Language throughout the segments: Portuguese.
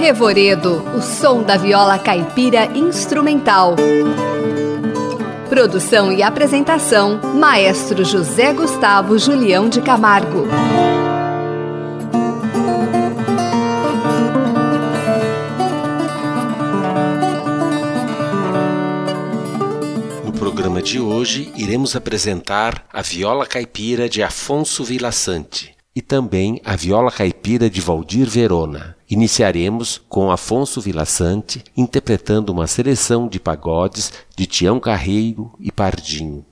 Revoredo, o som da viola caipira instrumental. Produção e apresentação: Maestro José Gustavo Julião de Camargo. No programa de hoje, iremos apresentar a viola caipira de Afonso Vilaçante e também a viola caipira de Valdir Verona. Iniciaremos com Afonso Vilaçante interpretando uma seleção de pagodes de Tião Carreiro e Pardinho.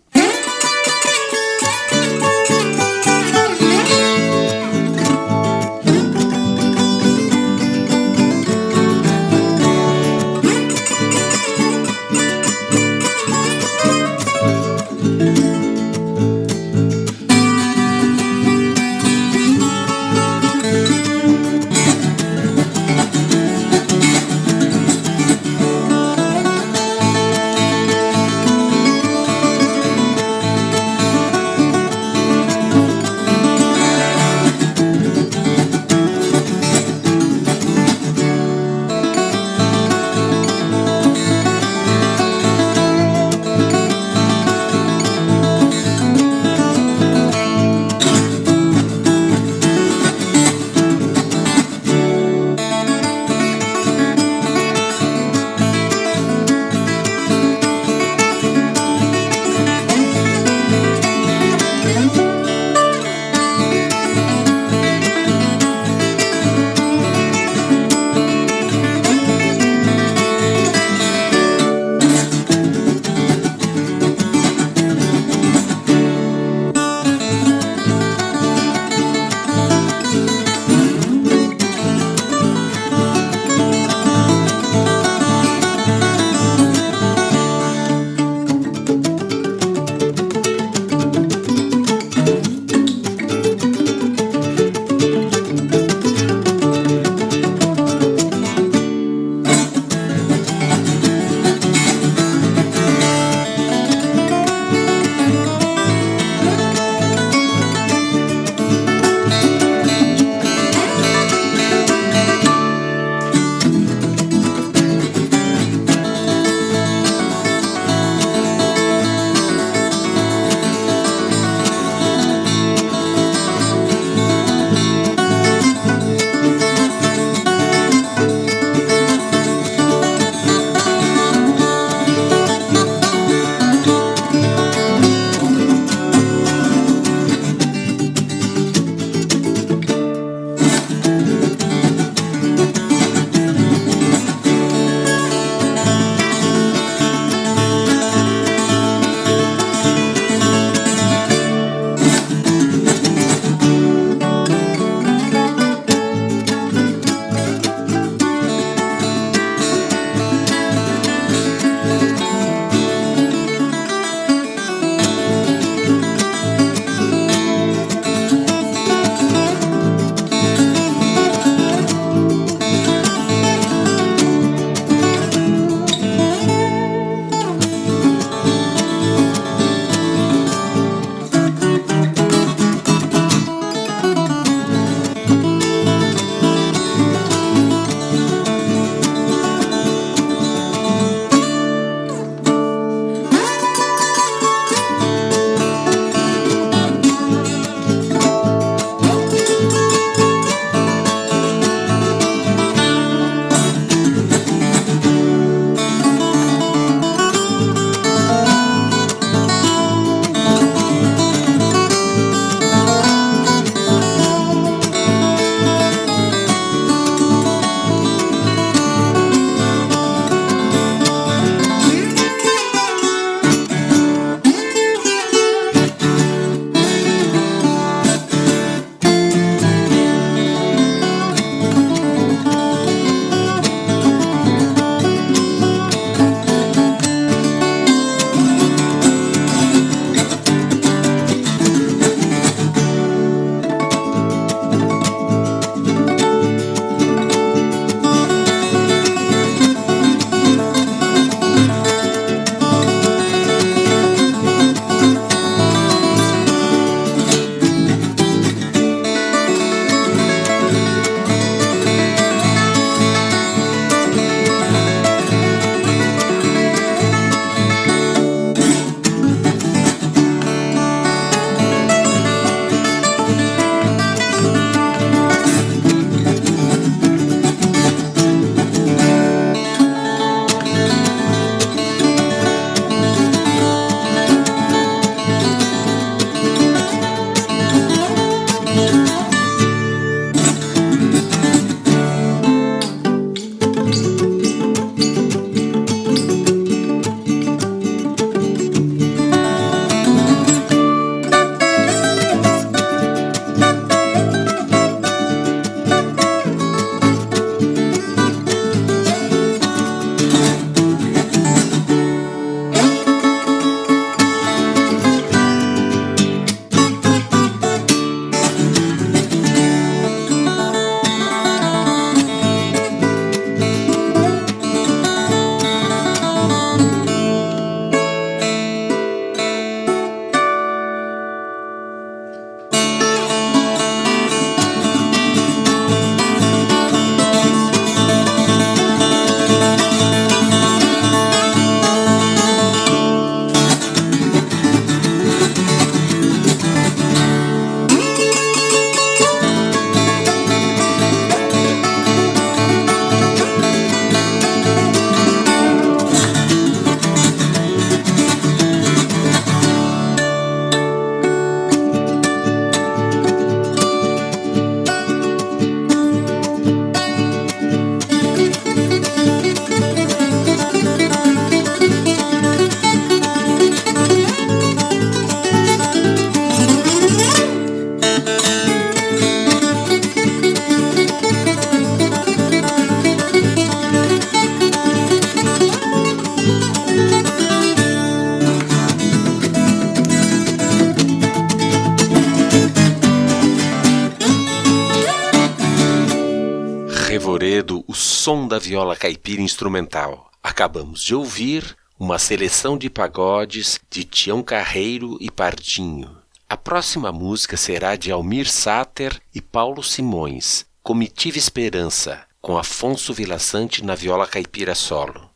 Som da viola caipira instrumental. Acabamos de ouvir uma seleção de pagodes de Tião Carreiro e Pardinho. A próxima música será de Almir Sater e Paulo Simões, Comitiva Esperança, com Afonso Vilaçante na viola caipira solo.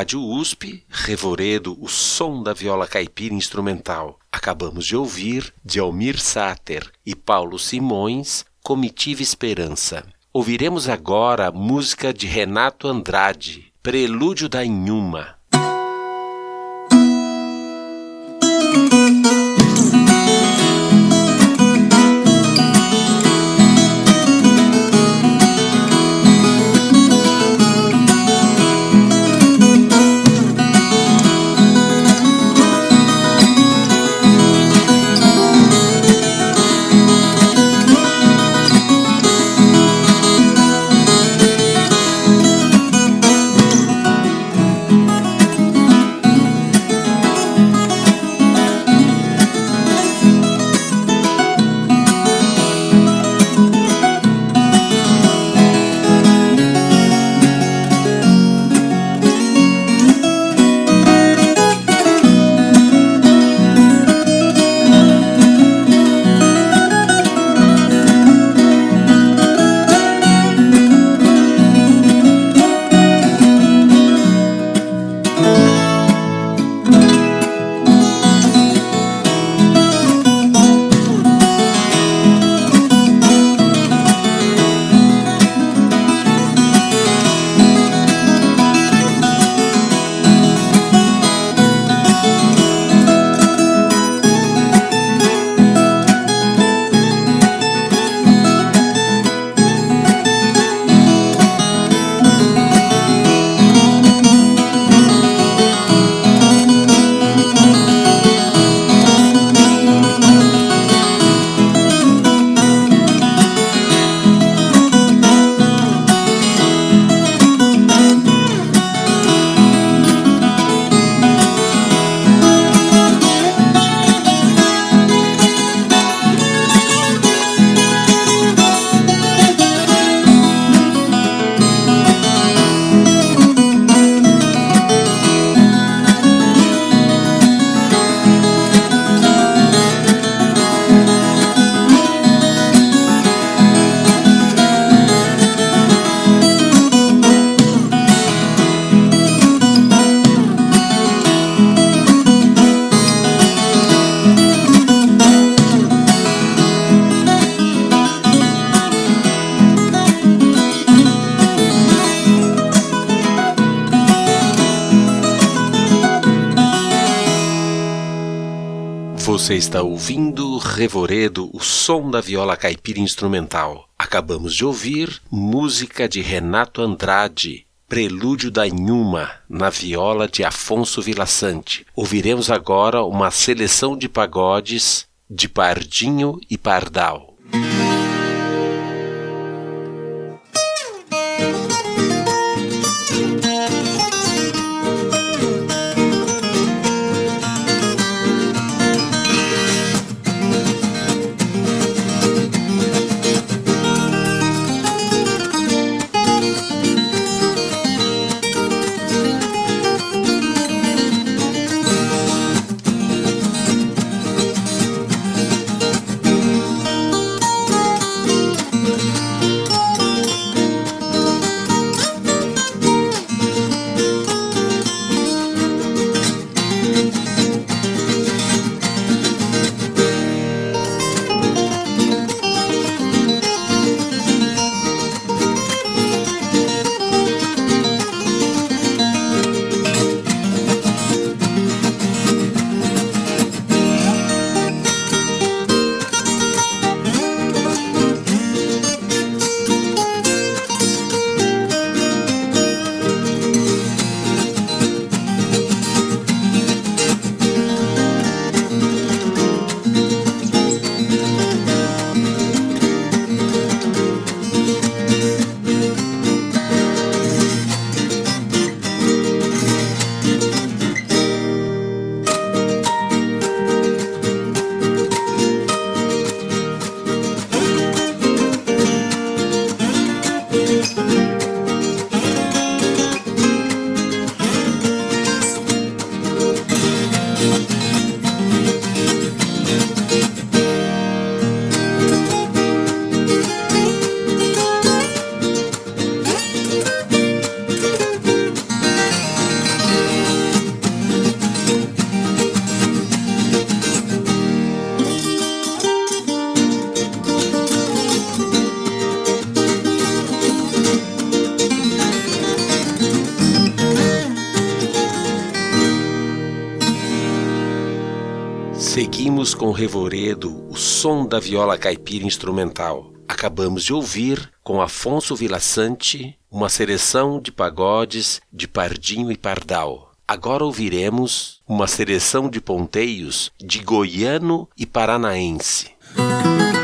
Rádio USP, Revoredo, o som da viola caipira instrumental. Acabamos de ouvir de Almir Sater e Paulo Simões, Comitiva Esperança. Ouviremos agora música de Renato Andrade, Prelúdio da Inhuma. Está ouvindo Revoredo, o som da viola caipira instrumental. Acabamos de ouvir música de Renato Andrade, Prelúdio da Inhuma, na viola de Afonso Vilaçante. Ouviremos agora uma seleção de pagodes de Pardinho e Pardal. Com Revoredo, o som da viola caipira instrumental. Acabamos de ouvir, com Afonso Vilaçante, uma seleção de pagodes de Pardinho e Pardal. Agora ouviremos uma seleção de ponteios de goiano e paranaense. Revoredo,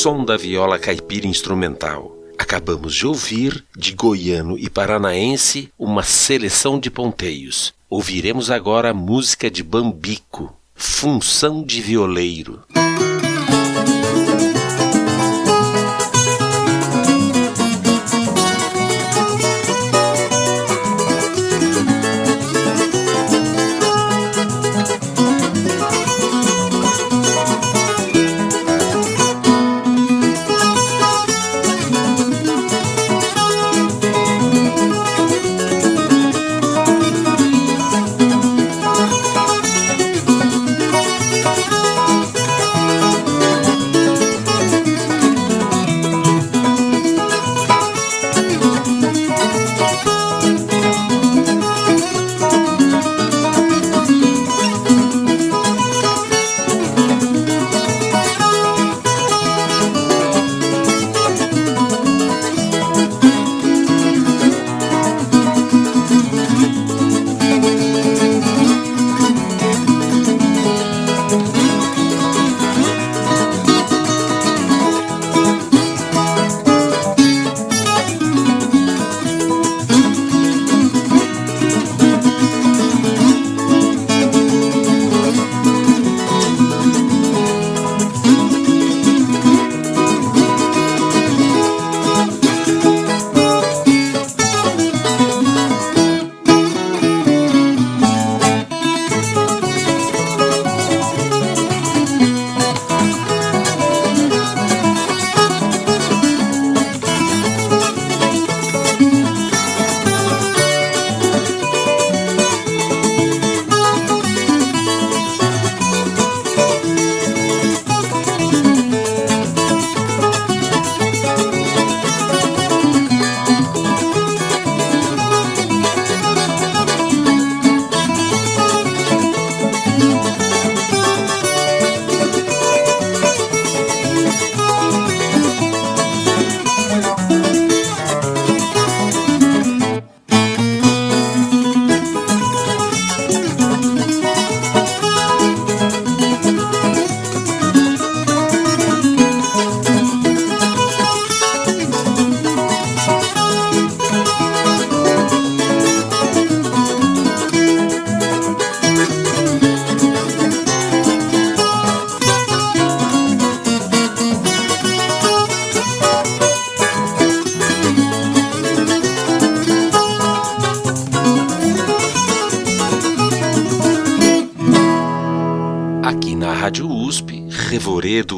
som da viola caipira instrumental. Acabamos de ouvir, de goiano e paranaense, uma seleção de ponteios. Ouviremos agora a música de Bambico, Função de Violeiro.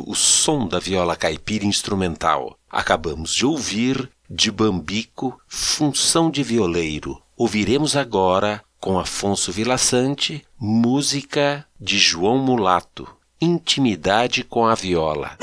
O som da viola caipira instrumental. Acabamos de ouvir, de Bambico, Função de Violeiro. Ouviremos agora, com Afonso Vilaçante, música de João Mulato, Intimidade com a Viola.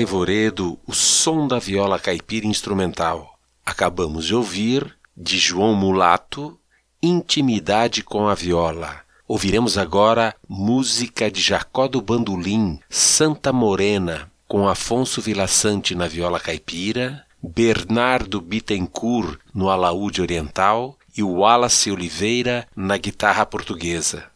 Ouvindo Revoredo, o som da viola caipira instrumental. Acabamos de ouvir, de João Mulato, Intimidade com a Viola. Ouviremos agora música de Jacó do Bandolim, Santa Morena, com Afonso Vilaçante na viola caipira, Bernardo Bittencourt no alaúde oriental e Wallace Oliveira na guitarra portuguesa.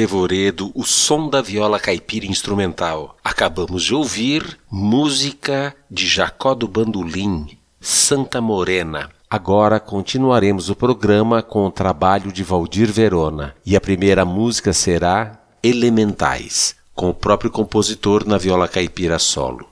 Revoredo O Som da Viola Caipira Instrumental. Acabamos de ouvir música de Jacó do Bandolim, Santa Morena. Agora continuaremos o programa com o trabalho de Valdir Verona e a primeira música será Elementais, com o próprio compositor na viola caipira solo.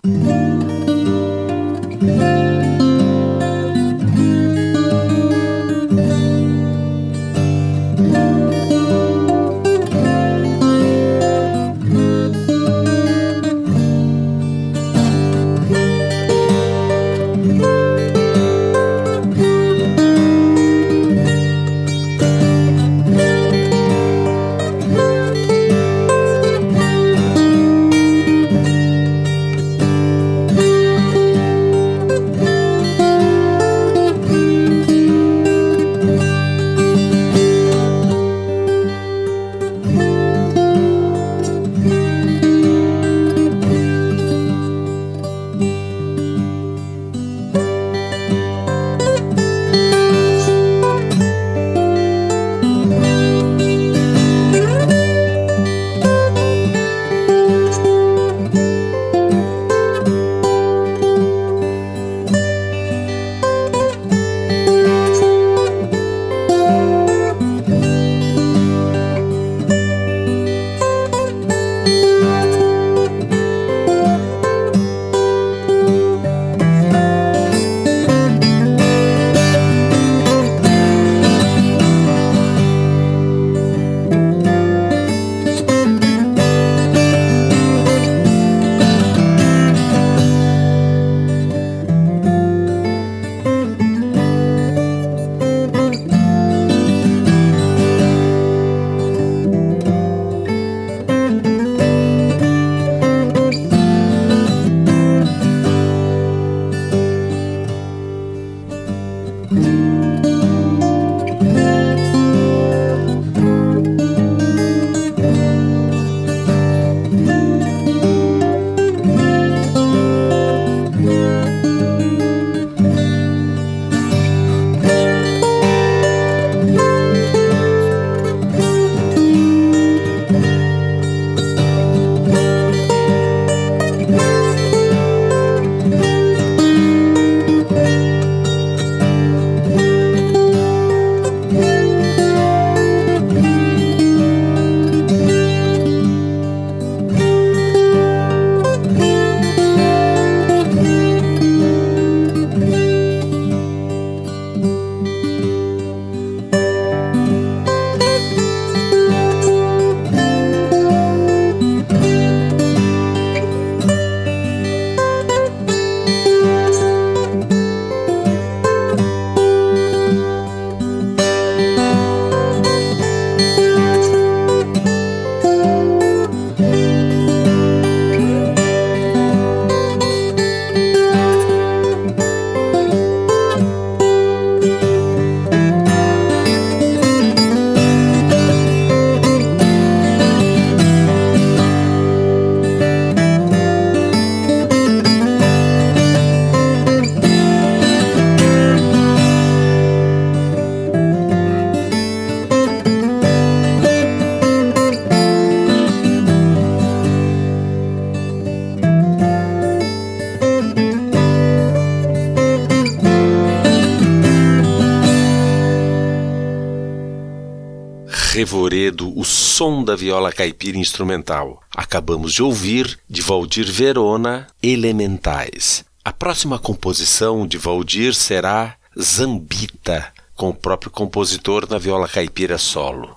Som da viola caipira instrumental. Acabamos de ouvir, de Valdir Verona, Elementais. A próxima composição de Valdir será Zambita, com o próprio compositor na viola caipira solo.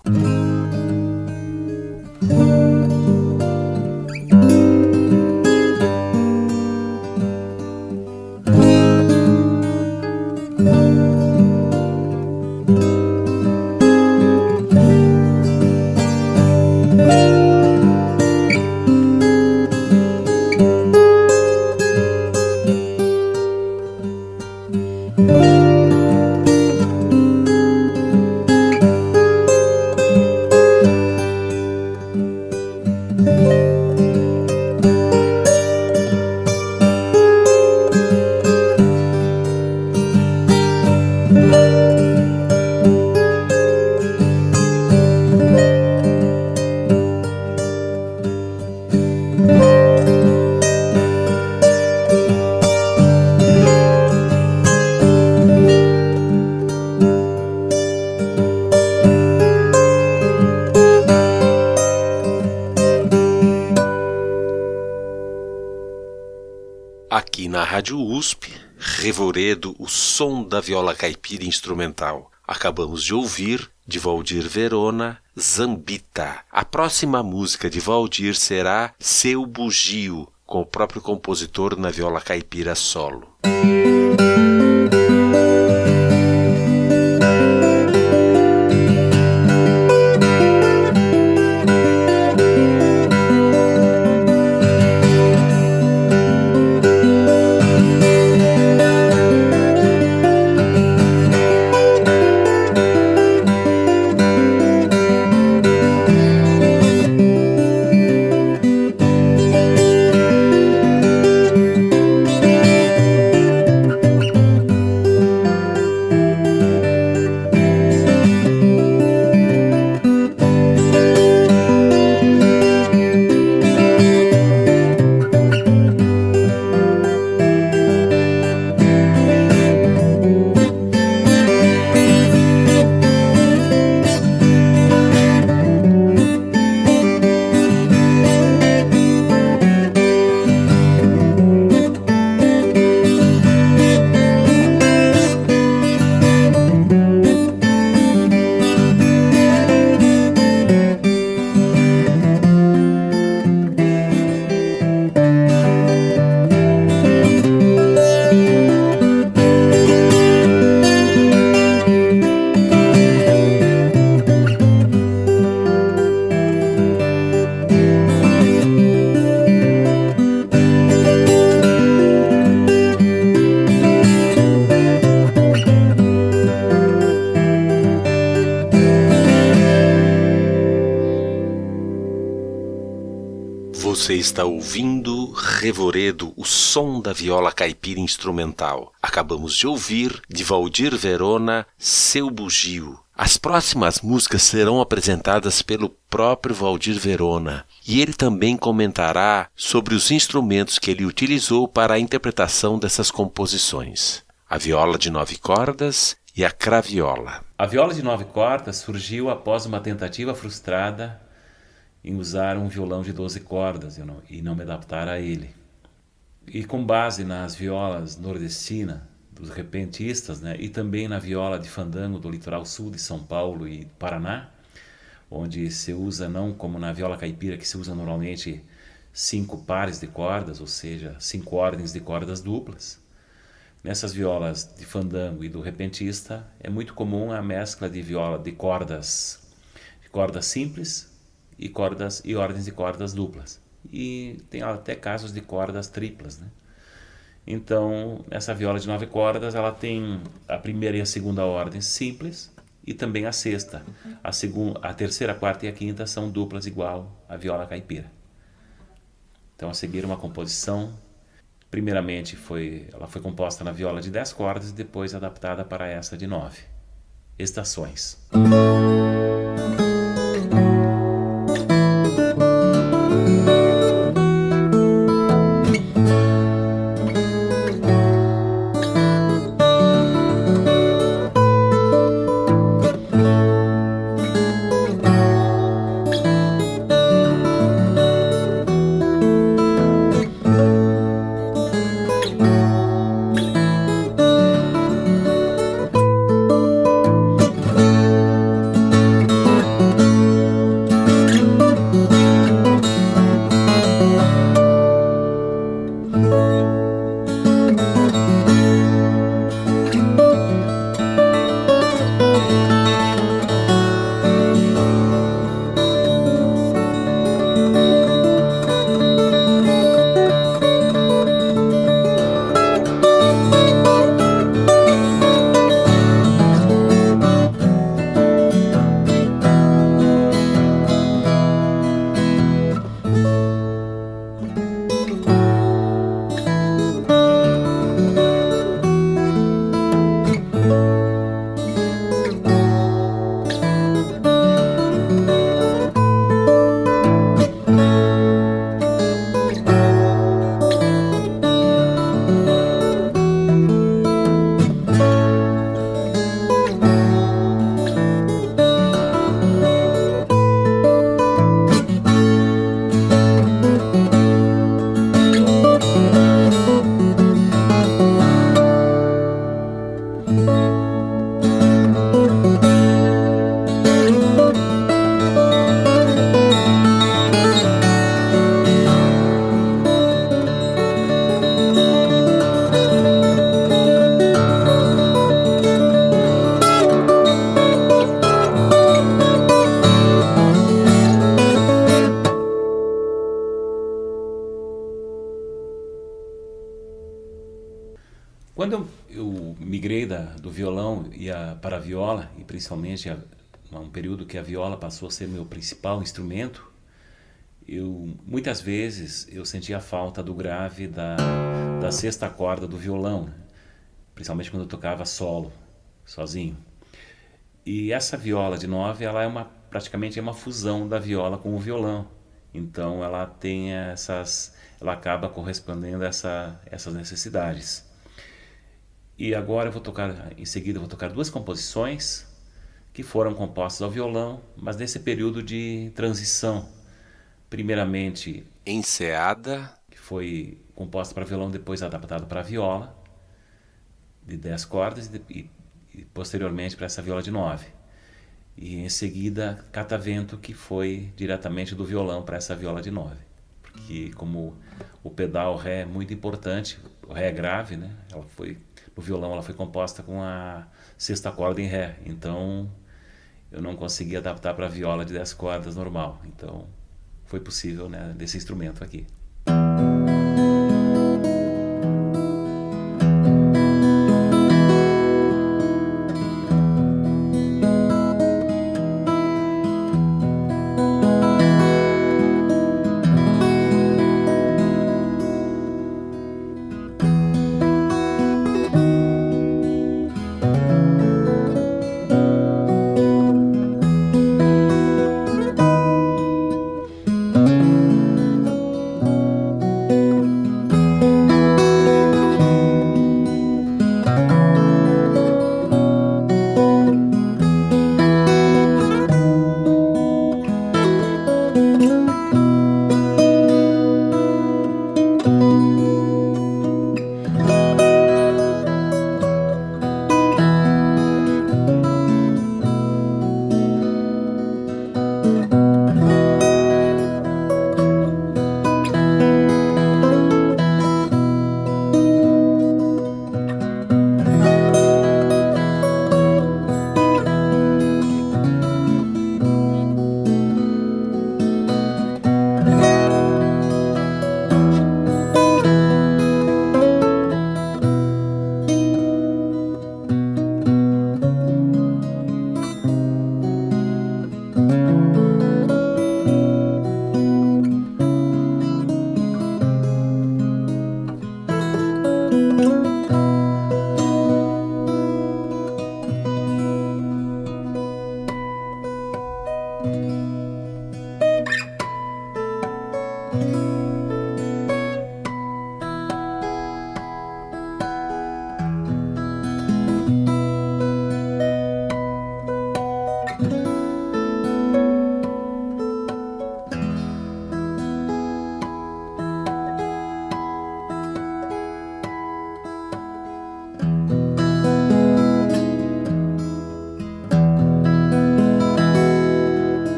Rádio USP, Revoredo, o som da viola caipira instrumental. Acabamos de ouvir, de Valdir Verona, Zambita. A próxima música de Valdir será Seu Bugio, com o próprio compositor na viola caipira solo. Está ouvindo Revoredo, o som da viola caipira instrumental. Acabamos de ouvir, de Valdir Verona, Seu Bugio. As próximas músicas serão apresentadas pelo próprio Valdir Verona e ele também comentará sobre os instrumentos que ele utilizou para a interpretação dessas composições: a viola de nove cordas e a craviola. A viola de nove cordas surgiu após uma tentativa frustrada em usar um violão de 12 cordas não, e não me adaptar a ele. E com base nas violas nordestinas dos repentistas, né, e também na viola de fandango do litoral sul de São Paulo e Paraná, onde se usa não como na viola caipira que se usa normalmente cinco pares de cordas, ou seja, cinco ordens de cordas duplas. Nessas violas de fandango e do repentista é muito comum a mescla de viola de cordas de cordas simples e cordas e ordens de cordas duplas. E tem até casos de cordas triplas, né? Então, essa viola de nove cordas, ela tem a primeira e a segunda ordem simples e também a sexta. A segunda, a terceira, a quarta e a quinta são duplas igual à viola caipira. Então, a seguir uma composição, primeiramente foi, ela foi composta na viola de dez cordas e depois adaptada para essa de nove. Estações. A, um período que a viola passou a ser meu principal instrumento, eu muitas vezes eu sentia falta do grave da, da sexta corda do violão, principalmente quando eu tocava solo, sozinho. E essa viola de nove, ela é uma praticamente é uma fusão da viola com o violão. Então ela tem essas, ela acaba correspondendo a essa, essas necessidades. E agora eu vou tocar, em seguida eu vou tocar duas composições que foram compostas ao violão, mas nesse período de transição. Primeiramente, Enseada, que foi composta para violão, depois adaptada para viola, de 10 cordas, e, e posteriormente para essa viola de 9. E em seguida, Catavento, que foi diretamente do violão para essa viola de 9. Porque, como o pedal Ré é muito importante, o Ré é grave, né? Ela foi, no violão ela foi composta com a sexta corda em Ré. Então, eu não consegui adaptar para a viola de 10 cordas normal. Então, foi possível né, desse instrumento aqui.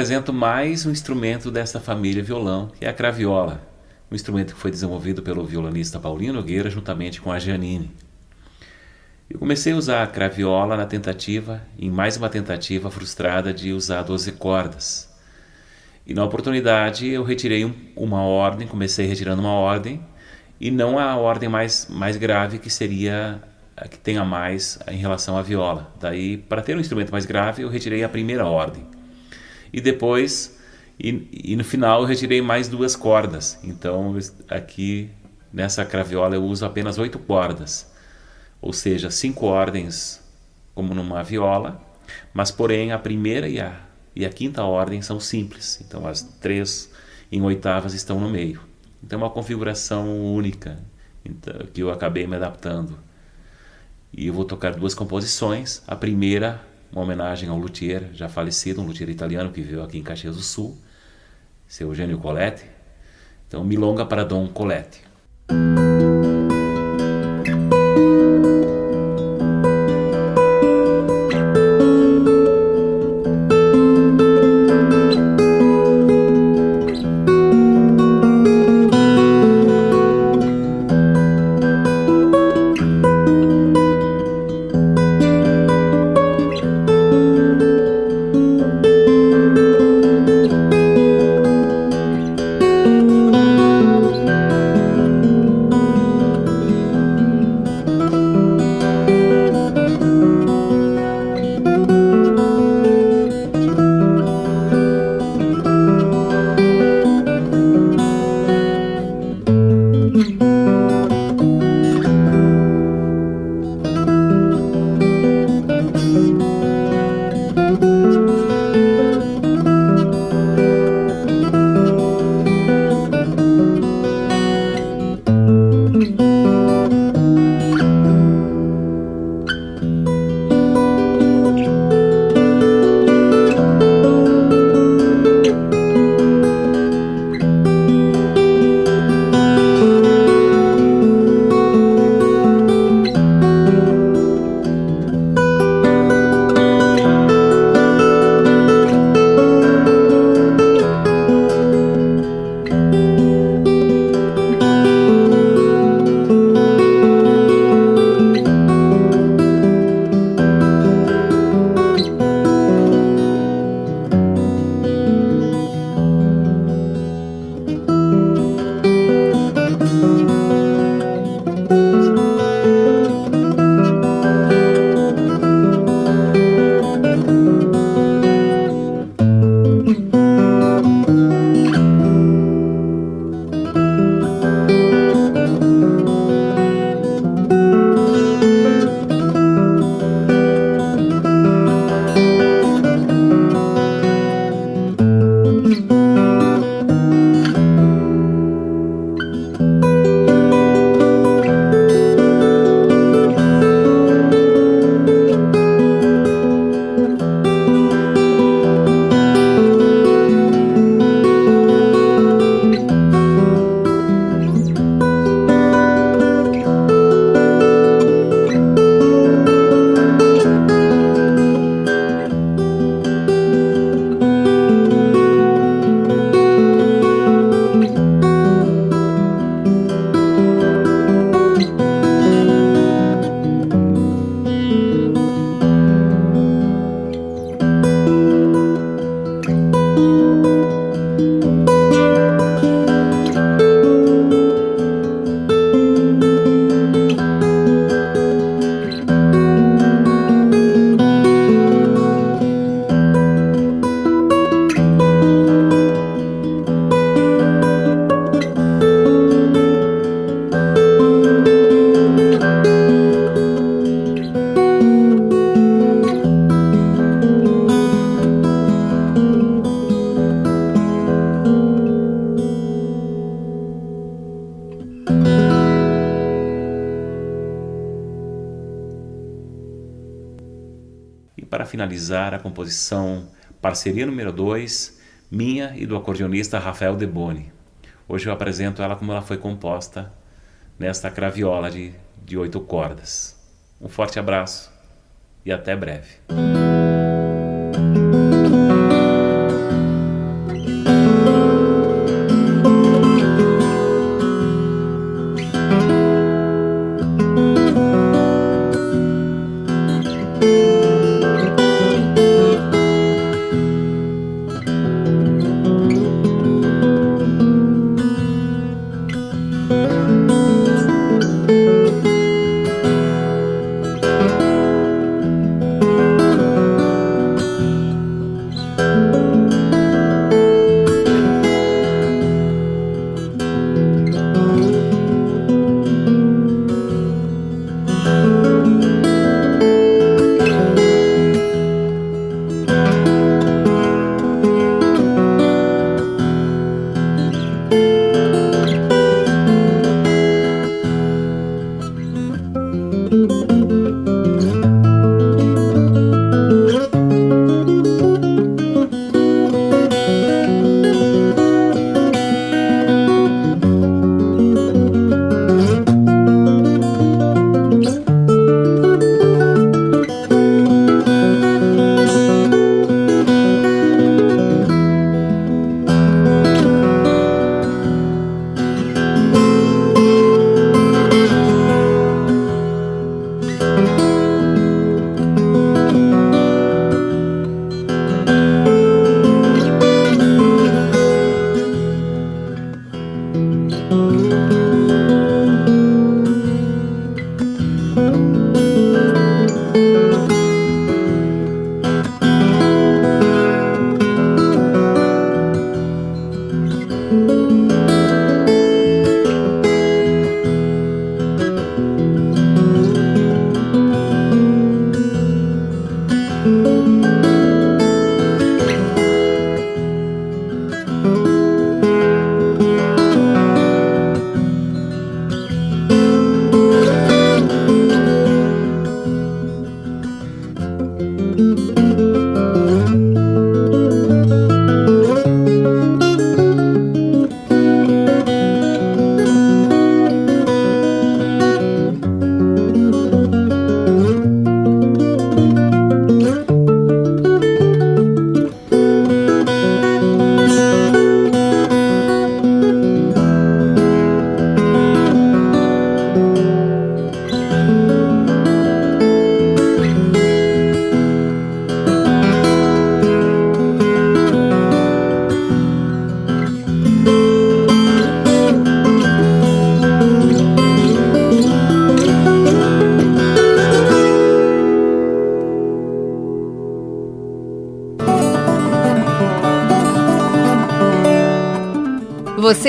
Apresento mais um instrumento dessa família violão, que é a craviola, um instrumento que foi desenvolvido pelo violonista Paulino Nogueira juntamente com a Giannini. Eu comecei a usar a craviola na tentativa, em mais uma tentativa frustrada de usar 12 cordas. E na oportunidade eu retirei um, uma ordem, comecei retirando uma ordem, e não a ordem mais, mais grave que seria a que tenha mais em relação à viola. Daí, para ter um instrumento mais grave, eu retirei a primeira ordem e depois e, e no final eu retirei mais duas cordas. Então aqui nessa craviola eu uso apenas oito cordas, ou seja, cinco ordens como numa viola, mas porém a primeira e a, e a quinta ordem são simples. Então as três em oitavas estão no meio. Então é uma configuração única então, que eu acabei me adaptando. E eu vou tocar duas composições. A primeira uma homenagem ao luthier já falecido, um luthier italiano que viveu aqui em Caxias do Sul, seu Eugênio Coletti. Então, Milonga para Dom Coletti. Composição Parceria número 2, minha e do acordeonista Rafael Deboni. Hoje eu apresento ela como ela foi composta nesta craviola de, de oito cordas. Um forte abraço e até breve.